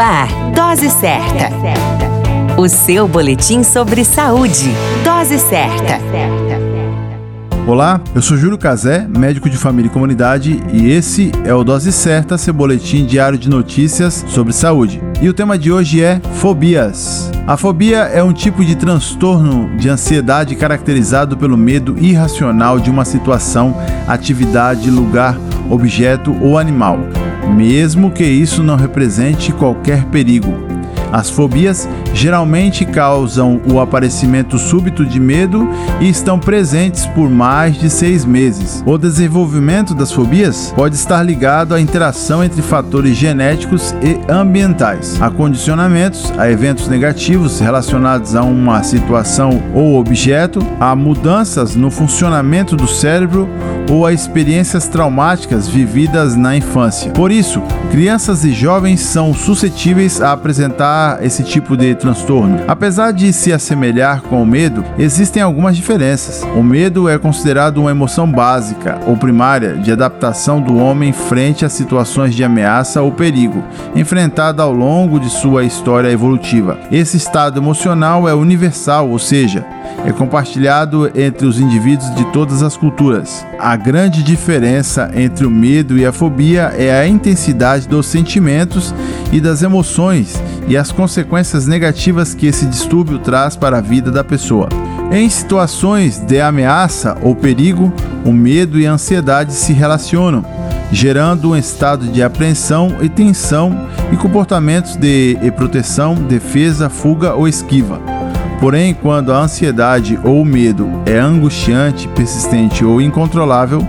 ar, Dose Certa. O seu boletim sobre saúde. Dose certa. Olá, eu sou Júlio Cazé, médico de família e comunidade, e esse é o Dose Certa, seu boletim diário de notícias sobre saúde. E o tema de hoje é fobias. A fobia é um tipo de transtorno de ansiedade caracterizado pelo medo irracional de uma situação, atividade, lugar, objeto ou animal, mesmo que isso não represente qualquer perigo. As fobias geralmente causam o aparecimento súbito de medo e estão presentes por mais de seis meses. O desenvolvimento das fobias pode estar ligado à interação entre fatores genéticos e ambientais, a condicionamentos, a eventos negativos relacionados a uma situação ou objeto, a mudanças no funcionamento do cérebro ou a experiências traumáticas vividas na infância. Por isso, crianças e jovens são suscetíveis a apresentar esse tipo de transtorno. Apesar de se assemelhar com o medo, existem algumas diferenças. O medo é considerado uma emoção básica ou primária de adaptação do homem frente a situações de ameaça ou perigo, enfrentada ao longo de sua história evolutiva. Esse estado emocional é universal, ou seja, é compartilhado entre os indivíduos de todas as culturas. A grande diferença entre o medo e a fobia é a intensidade dos sentimentos e das emoções e as consequências negativas que esse distúrbio traz para a vida da pessoa. Em situações de ameaça ou perigo, o medo e a ansiedade se relacionam, gerando um estado de apreensão e tensão e comportamentos de proteção, defesa, fuga ou esquiva. Porém, quando a ansiedade ou o medo é angustiante, persistente ou incontrolável,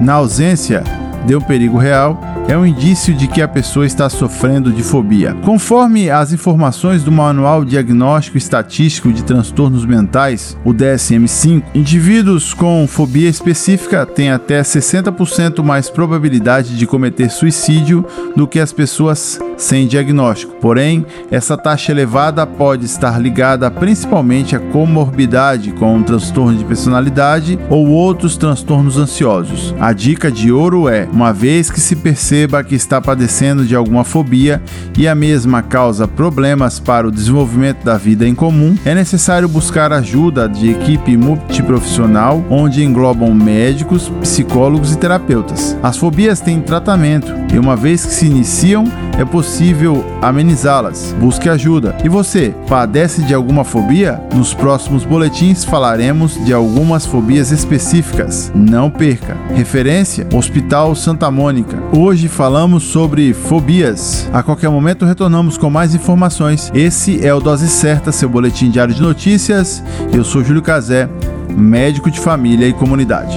na ausência de um perigo real, é um indício de que a pessoa está sofrendo de fobia. Conforme as informações do Manual Diagnóstico Estatístico de Transtornos Mentais, o DSM-5, indivíduos com fobia específica têm até 60% mais probabilidade de cometer suicídio do que as pessoas sem diagnóstico. Porém, essa taxa elevada pode estar ligada principalmente à comorbidade com um transtorno de personalidade ou outros transtornos ansiosos. A dica de ouro é: uma vez que se perceba que está padecendo de alguma fobia e a mesma causa problemas para o desenvolvimento da vida em comum, é necessário buscar ajuda de equipe multiprofissional, onde englobam médicos, psicólogos e terapeutas. As fobias têm tratamento e, uma vez que se iniciam, é possível amenizá-las. Busque ajuda. E você, padece de alguma fobia? Nos próximos boletins falaremos de algumas fobias específicas. Não perca. Referência: Hospital Santa Mônica. Hoje falamos sobre fobias. A qualquer momento retornamos com mais informações. Esse é o Dose Certa, seu boletim diário de notícias. Eu sou Júlio Cazé, médico de família e comunidade.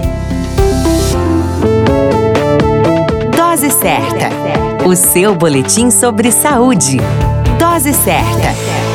Dose certa. O seu boletim sobre saúde. Dose certa.